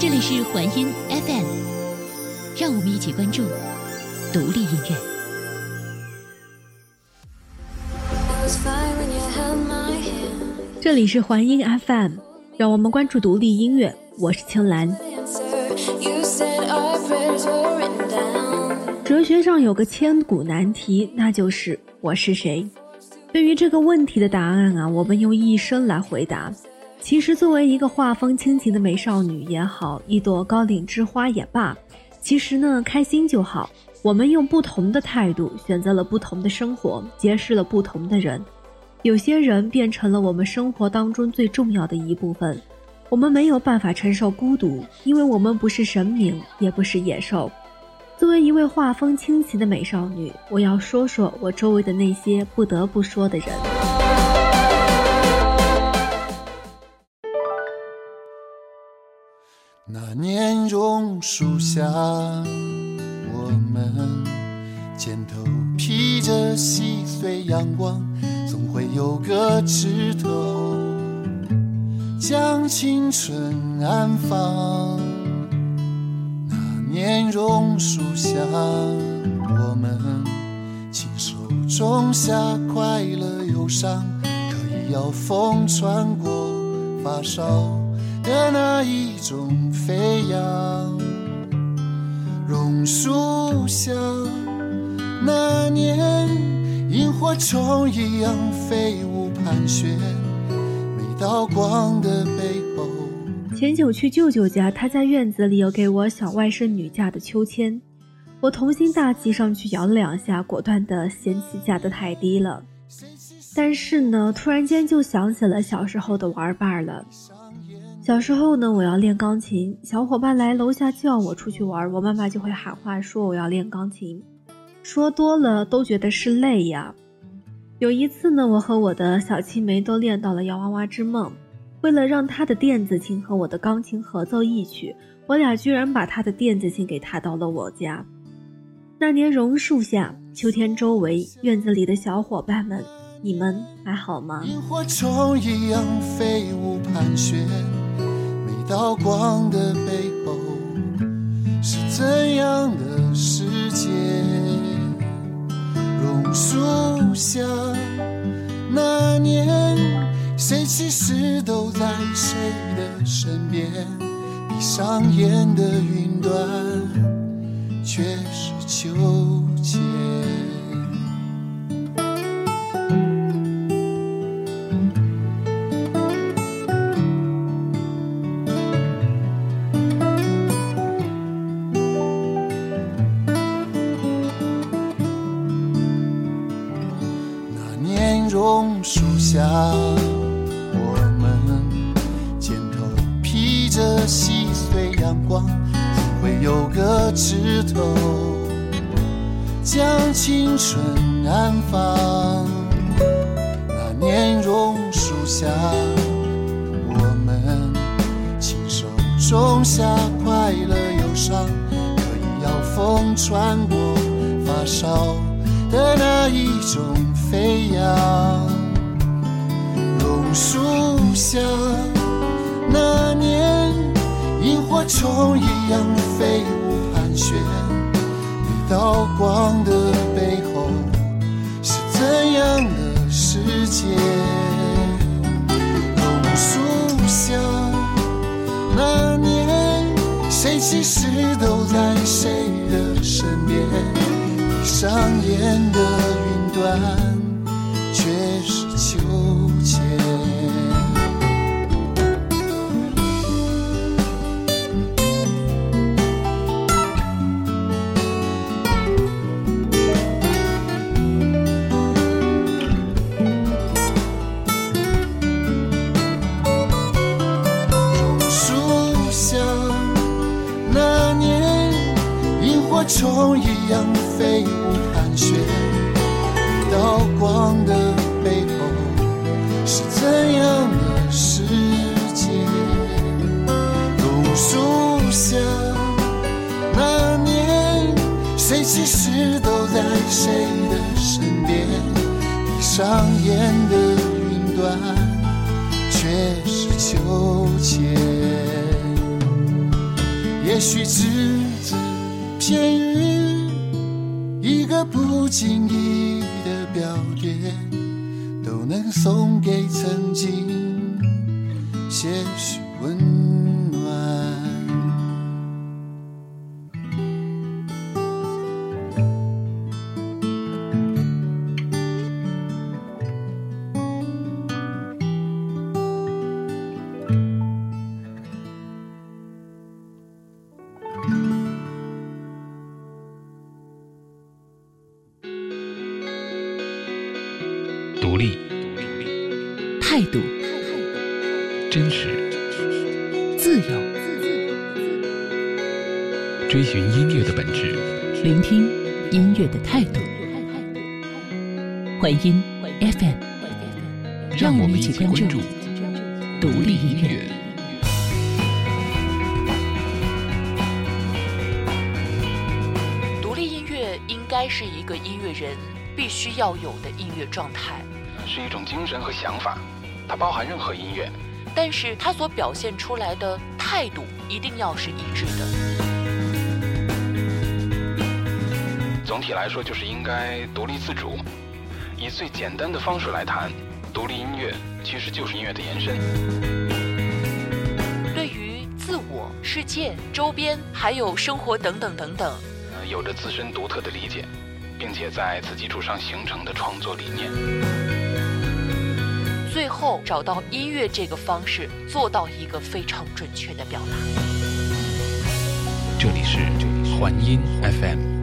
这里是环音 FM，让我们一起关注独立音乐。这里是环音 FM，让我们关注独立音乐。我是青兰。哲学上有个千古难题，那就是我是谁。对于这个问题的答案啊，我们用一生来回答。其实，作为一个画风清奇的美少女也好，一朵高岭之花也罢，其实呢，开心就好。我们用不同的态度选择了不同的生活，结识了不同的人。有些人变成了我们生活当中最重要的一部分。我们没有办法承受孤独，因为我们不是神明，也不是野兽。作为一位画风清奇的美少女，我要说说我周围的那些不得不说的人。那年榕树下，我们肩头披着细碎阳光，总会有个枝头将青春安放。那年榕树下，我们亲手种下快乐忧伤，可以要风穿过发梢的那一种飞扬。榕树下，那年萤火虫一样飞舞盘旋，每道光的背后。前久去舅舅家，他在院子里有给我小外甥女架的秋千，我童心大气上去摇了两下，果断的嫌弃价得太低了。但是呢，突然间就想起了小时候的玩伴了。小时候呢，我要练钢琴，小伙伴来楼下叫我出去玩，我妈妈就会喊话说我要练钢琴，说多了都觉得是累呀。有一次呢，我和我的小青梅都练到了摇娃娃之梦。为了让他的电子琴和我的钢琴合奏一曲，我俩居然把他的电子琴给抬到了我家。那年榕树下，秋天周围，院子里的小伙伴们，你们还好吗？萤火虫一样飞舞盘旋，道光的背后是怎样的世界？榕树下，那年。谁其实都在谁的身边？闭上眼的云端，却是秋千。种下快乐忧伤，可以要风穿过发梢的那一种飞扬。榕树下，那年。萤火虫一样飞舞盘旋，一道光的背后是怎样的世界？其实都在谁的身边？闭上眼的云端，些许温该是一个音乐人必须要有的音乐状态，是一种精神和想法，它包含任何音乐。但是它所表现出来的态度一定要是一致的。总体来说，就是应该独立自主。以最简单的方式来谈，独立音乐其实就是音乐的延伸。对于自我、世界、周边，还有生活等等等等，呃，有着自身独特的理解，并且在此基础上形成的创作理念。最后找到音乐这个方式，做到一个非常准确的表达。这里是环音 FM。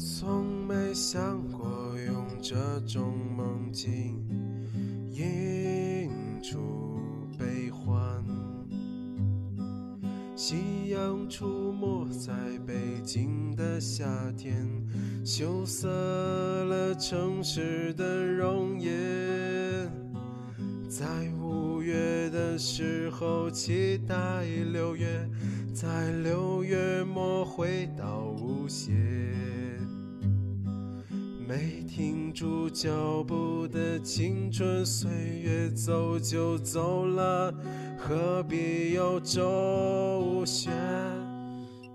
从没想过用这种梦境映出悲欢。夕阳出没在北京的夏天，羞涩了城市的容颜。在五月的时候期待六月，在六月末回脚步的青春岁月，走就走了，何必有周旋？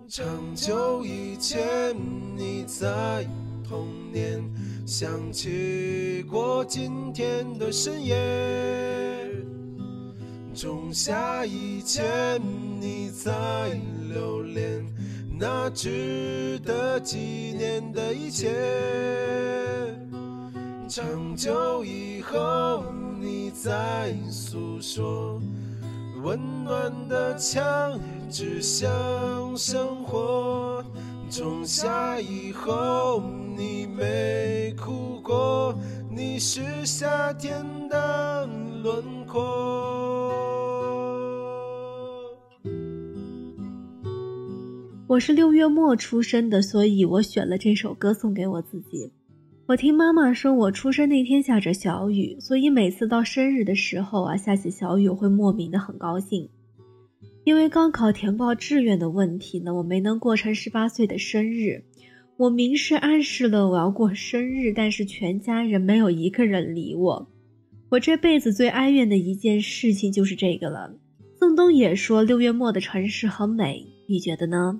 长久以前，你在童年想起过今天的深夜；仲夏以前，你在留恋。那值得纪念的一切，长久以后你在诉说，温暖的墙指向生活。仲夏以后你没哭过，你是夏天的轮廓。我是六月末出生的，所以我选了这首歌送给我自己。我听妈妈说，我出生那天下着小雨，所以每次到生日的时候啊，下起小雨，会莫名的很高兴。因为高考填报志愿的问题呢，我没能过成十八岁的生日。我明示暗示了我要过生日，但是全家人没有一个人理我。我这辈子最哀怨的一件事情就是这个了。宋冬野说六月末的城市很美，你觉得呢？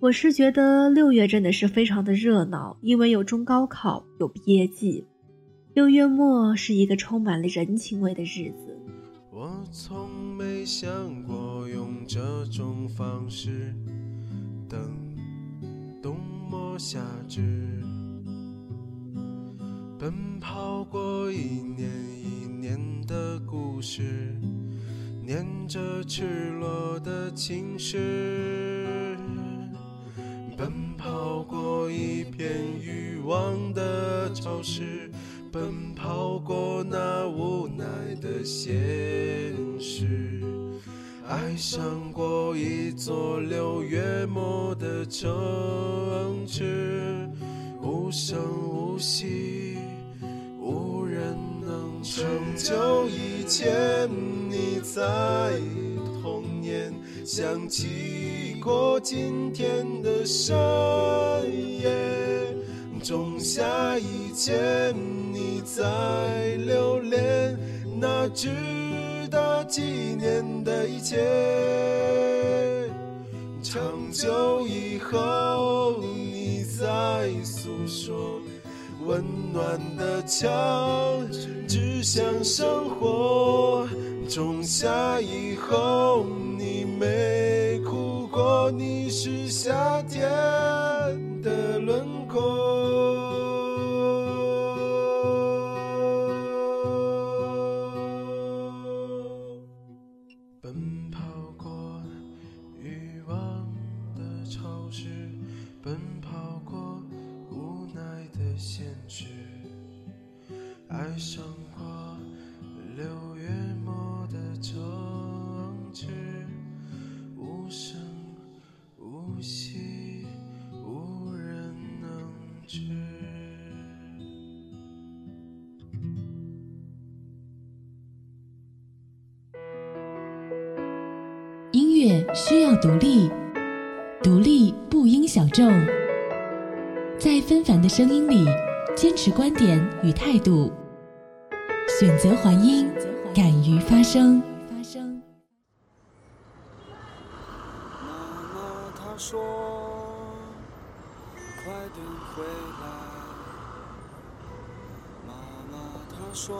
我是觉得六月真的是非常的热闹，因为有中高考，有毕业季。六月末是一个充满了人情味的日子。我从没想过用这种方式等冬末夏至，奔跑过一年一年的故事，念着赤裸的情诗。是，奔跑过那无奈的现实，爱上过一座六月末的城池，无声无息，无人能成就以前你在童年想起过今天的深夜，仲夏以前你在留恋那值得纪念的一切，长久以后你在诉说。温暖的墙，指向生活。仲夏以后，你没哭过，你是夏天的轮廓。需要独立，独立不应小众，在纷繁的声音里坚持观点与态度，选择还音，敢于发声。妈妈她说：“快点回来。”妈妈她说：“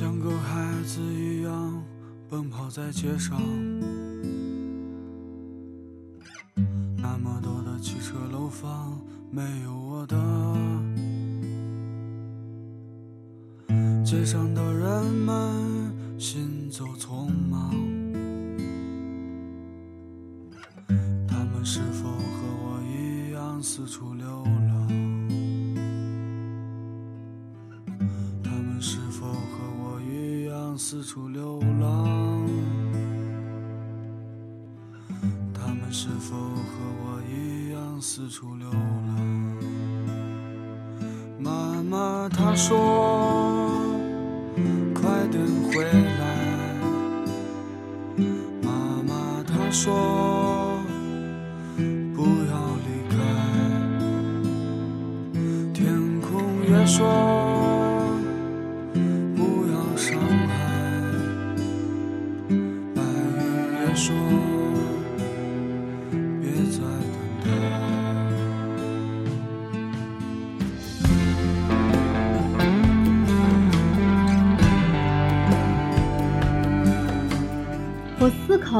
像个孩子一样奔跑在街上，那么多的汽车楼房没有我的，街上的人们行走匆忙，他说：“快点回来。”妈妈她说：“不要离开。”天空也说。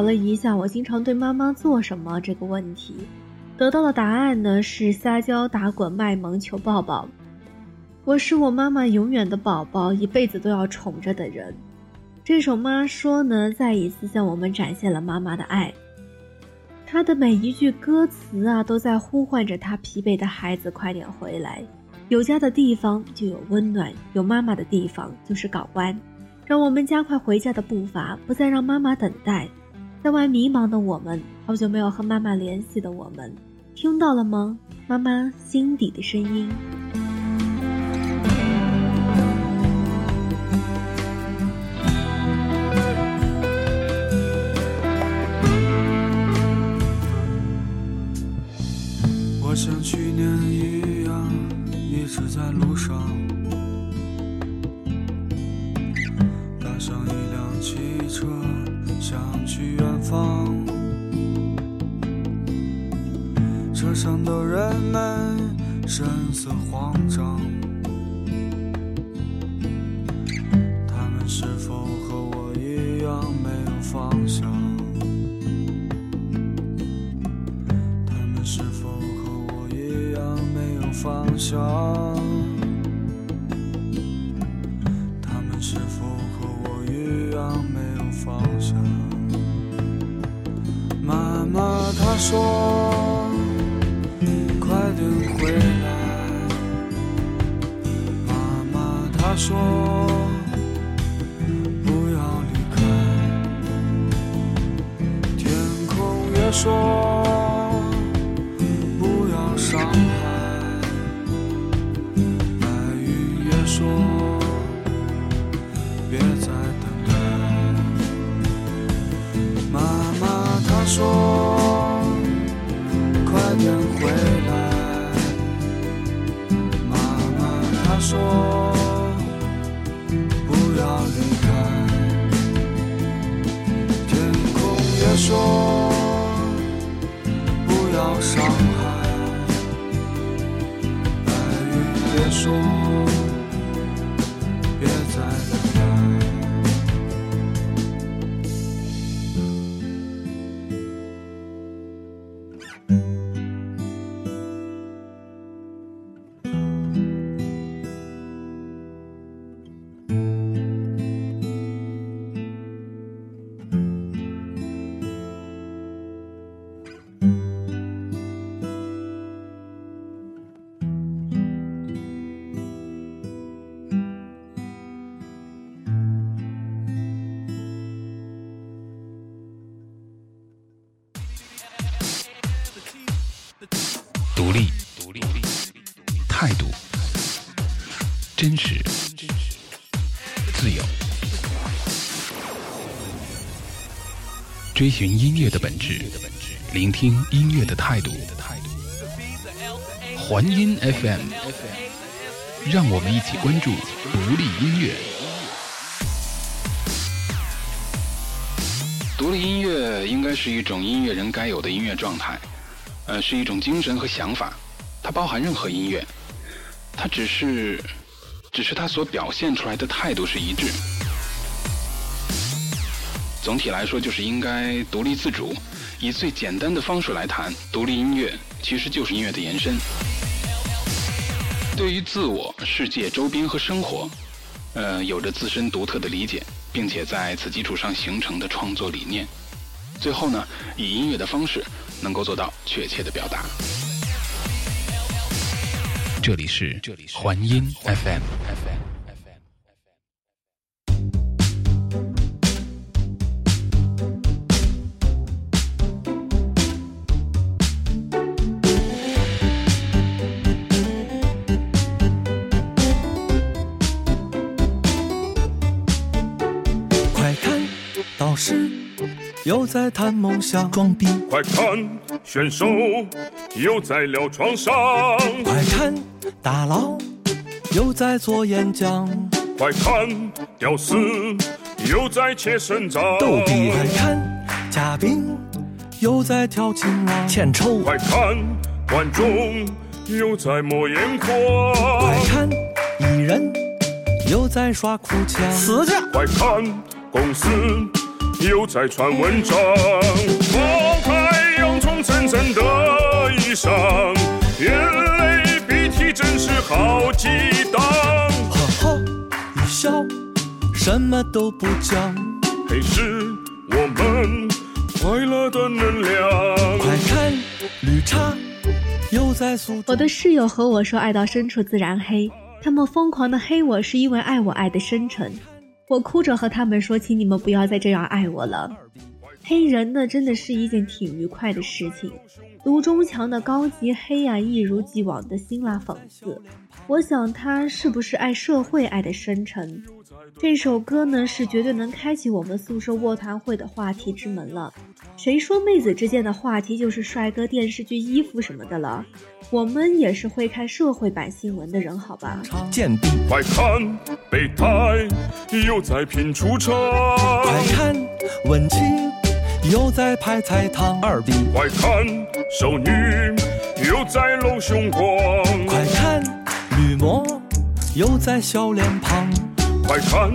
考了一下，我经常对妈妈做什么这个问题，得到的答案呢是撒娇、打滚、卖萌、求抱抱。我是我妈妈永远的宝宝，一辈子都要宠着的人。这首《妈说》呢，再一次向我们展现了妈妈的爱。她的每一句歌词啊，都在呼唤着她疲惫的孩子快点回来。有家的地方就有温暖，有妈妈的地方就是港湾。让我们加快回家的步伐，不再让妈妈等待。在外迷茫的我们，好久没有和妈妈联系的我们，听到了吗？妈妈心底的声音。我像去年一样，一直在路上，否和我一样没有方向？他们是否和我一样没有方向？妈妈她说：“快点回来。”妈妈她说不要离开，天空也说独立，独立，态度，真实，自由，追寻音乐的本质，聆听音乐的态度。环音 FM，让我们一起关注独立音乐。独立音乐应该是一种音乐人该有的音乐状态。呃，是一种精神和想法，它包含任何音乐，它只是，只是它所表现出来的态度是一致。总体来说，就是应该独立自主，以最简单的方式来谈独立音乐，其实就是音乐的延伸。对于自我、世界、周边和生活，呃，有着自身独特的理解，并且在此基础上形成的创作理念。最后呢，以音乐的方式能够做到确切的表达。这里是这里是环音 FM。又在谈梦想，装逼。快看，选手又在聊创伤。快看，大佬又在做演讲。快看，屌丝又在切肾脏。逗比。快看，嘉宾又在跳青蛙。欠抽。快看，观众又在抹眼眶。快看，艺人又在耍哭腔。死去！快看，公司又在传文章。放开洋葱层层的衣裳，眼泪鼻涕真是好激荡。哈哈一笑，什么都不讲。陪是我们快乐的能量。快看，绿茶又在诉。我的室友和我说，爱到深处自然黑。他们疯狂的黑我，是因为爱我爱的深沉。我哭着和他们说，请你们不要再这样爱我了。黑人呢，真的是一件挺愉快的事情。卢中强的高级黑呀、一如既往的辛辣讽刺。我想他是不是爱社会爱的深沉？这首歌呢，是绝对能开启我们宿舍卧谈会的话题之门了。谁说妹子之间的话题就是帅哥、电视剧、衣服什么的了？我们也是会看社会版新闻的人，好吧？贱婢，快看，备胎又在拼出场。快看，文青又在拍菜汤。二逼，快看，少女又在露胸光。快看，绿魔又在笑脸旁。快看，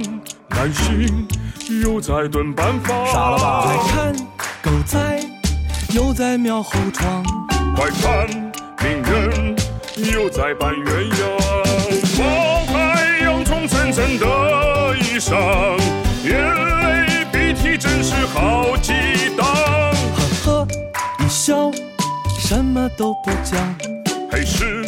男性又在蹲班房。傻了吧？快看，狗仔又在瞄后窗。快看，名人又在扮鸳鸯。放开洋葱层层的衣裳，眼泪鼻涕真是好激荡。呵呵一笑，什么都不讲。还是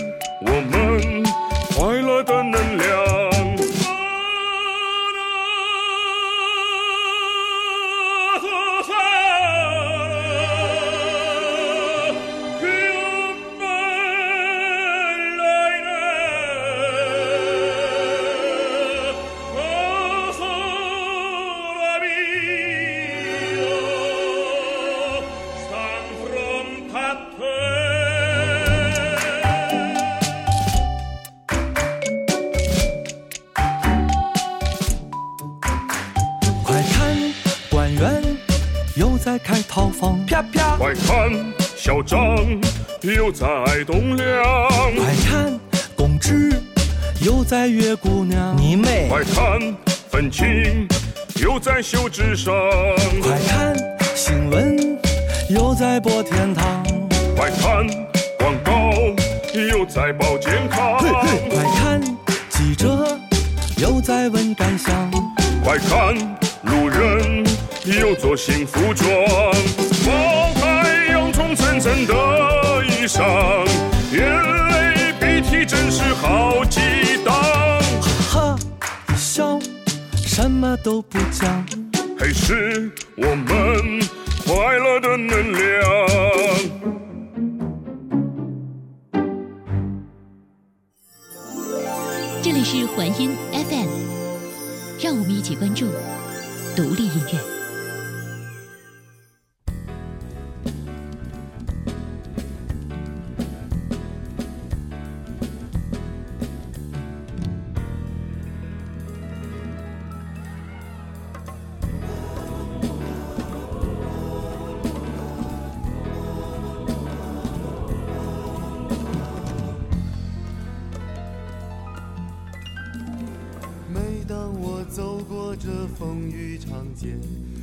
又在爱栋梁。快看，公知又在约姑娘。你妹！快看，愤青又在秀智商。快看，新闻又在播天堂。快看，广告又在报健康。快看，记者又在问感想。快看，路人又做新服装。王牌洋葱层层的衣裳，眼泪鼻涕真是好几档。哈哈一笑，什么都不讲。还，是我们快乐的能量。这里是环音 FM，让我们一起关注独立音乐。这风雨长街，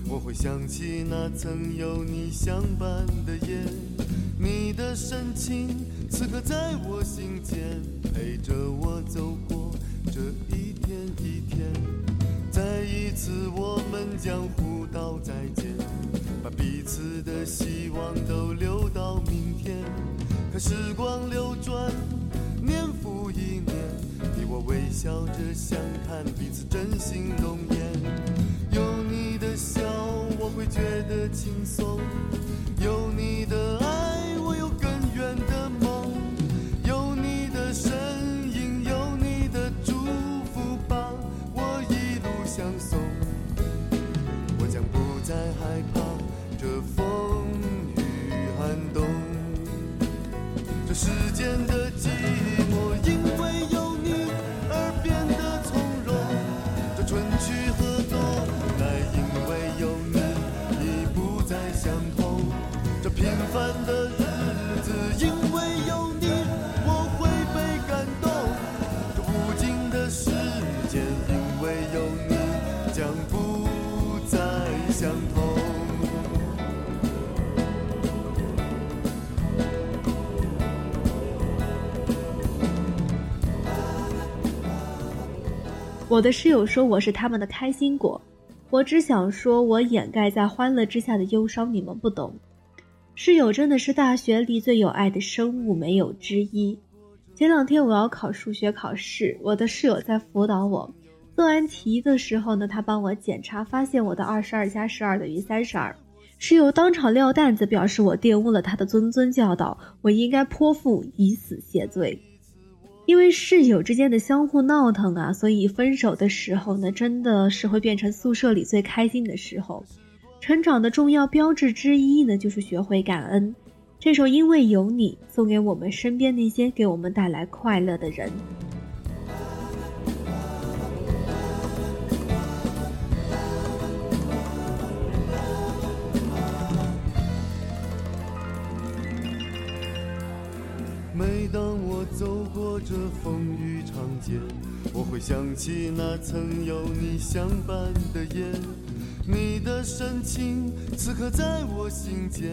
我会想起那曾有你相伴的夜。你的深情此刻在我心间，陪着我走过这一天一天。再一次我们将互道再见，把彼此的希望都留到明天。可时光流转，笑着相看，彼此真心容颜。有你的笑，我会觉得轻松；有你我的室友说我是他们的开心果，我只想说，我掩盖在欢乐之下的忧伤，你们不懂。室友真的是大学里最有爱的生物，没有之一。前两天我要考数学考试，我的室友在辅导我。做完题的时候呢，他帮我检查，发现我的二十二加十二等于三十二。室友当场撂担子，表示我玷污了他的谆谆教导，我应该泼妇以死谢罪。因为室友之间的相互闹腾啊，所以分手的时候呢，真的是会变成宿舍里最开心的时候。成长的重要标志之一呢，就是学会感恩。这首《因为有你》送给我们身边那些给我们带来快乐的人。这风雨长街，我会想起那曾有你相伴的夜。你的深情此刻在我心间，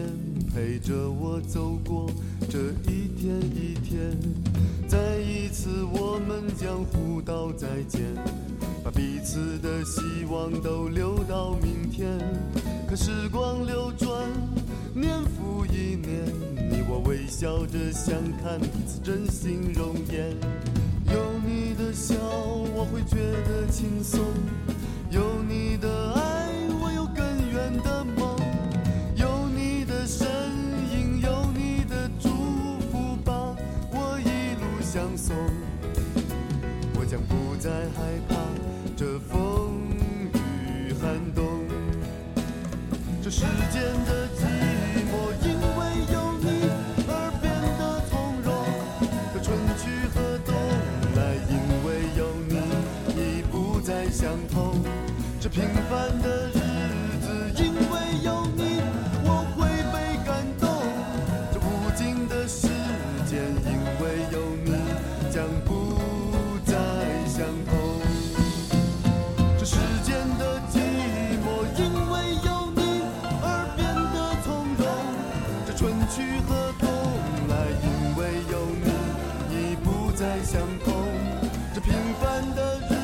陪着我走过这一天一天。再一次，我们将互道再见，把彼此的希望都留到明天。可时光流转，年复，微笑着相看，彼此真心容颜。有你的笑，我会觉得轻松；有这平凡的日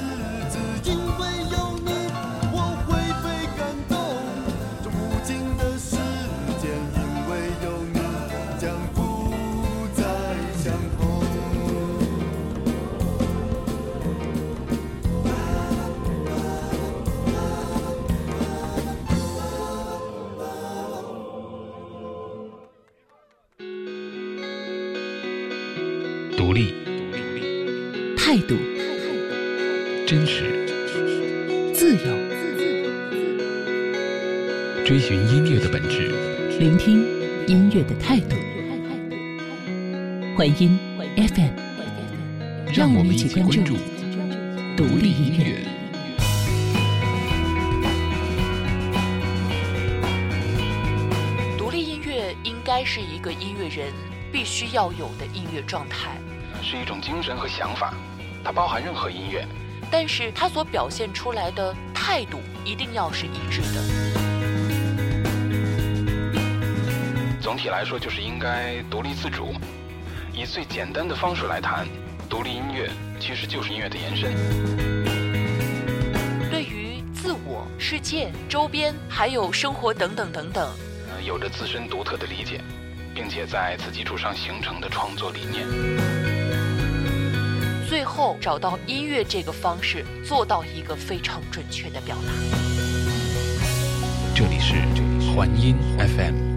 寻音乐的本质。聆听音乐的态度。环音 FM，让我们一起关注独立音乐。独立音乐应该是一个音乐人必须要有的音乐状态，是一种精神和想法，它包含任何音乐。但是它所表现出来的态度一定要是一致的。总体来说，就是应该独立自主。以最简单的方式来谈，独立音乐其实就是音乐的延伸。对于自我、世界、周边还有生活等等等等，呃，有着自身独特的理解，并且在此基础上形成的创作理念。最后找到音乐这个方式，做到一个非常准确的表达。这里是环音 FM。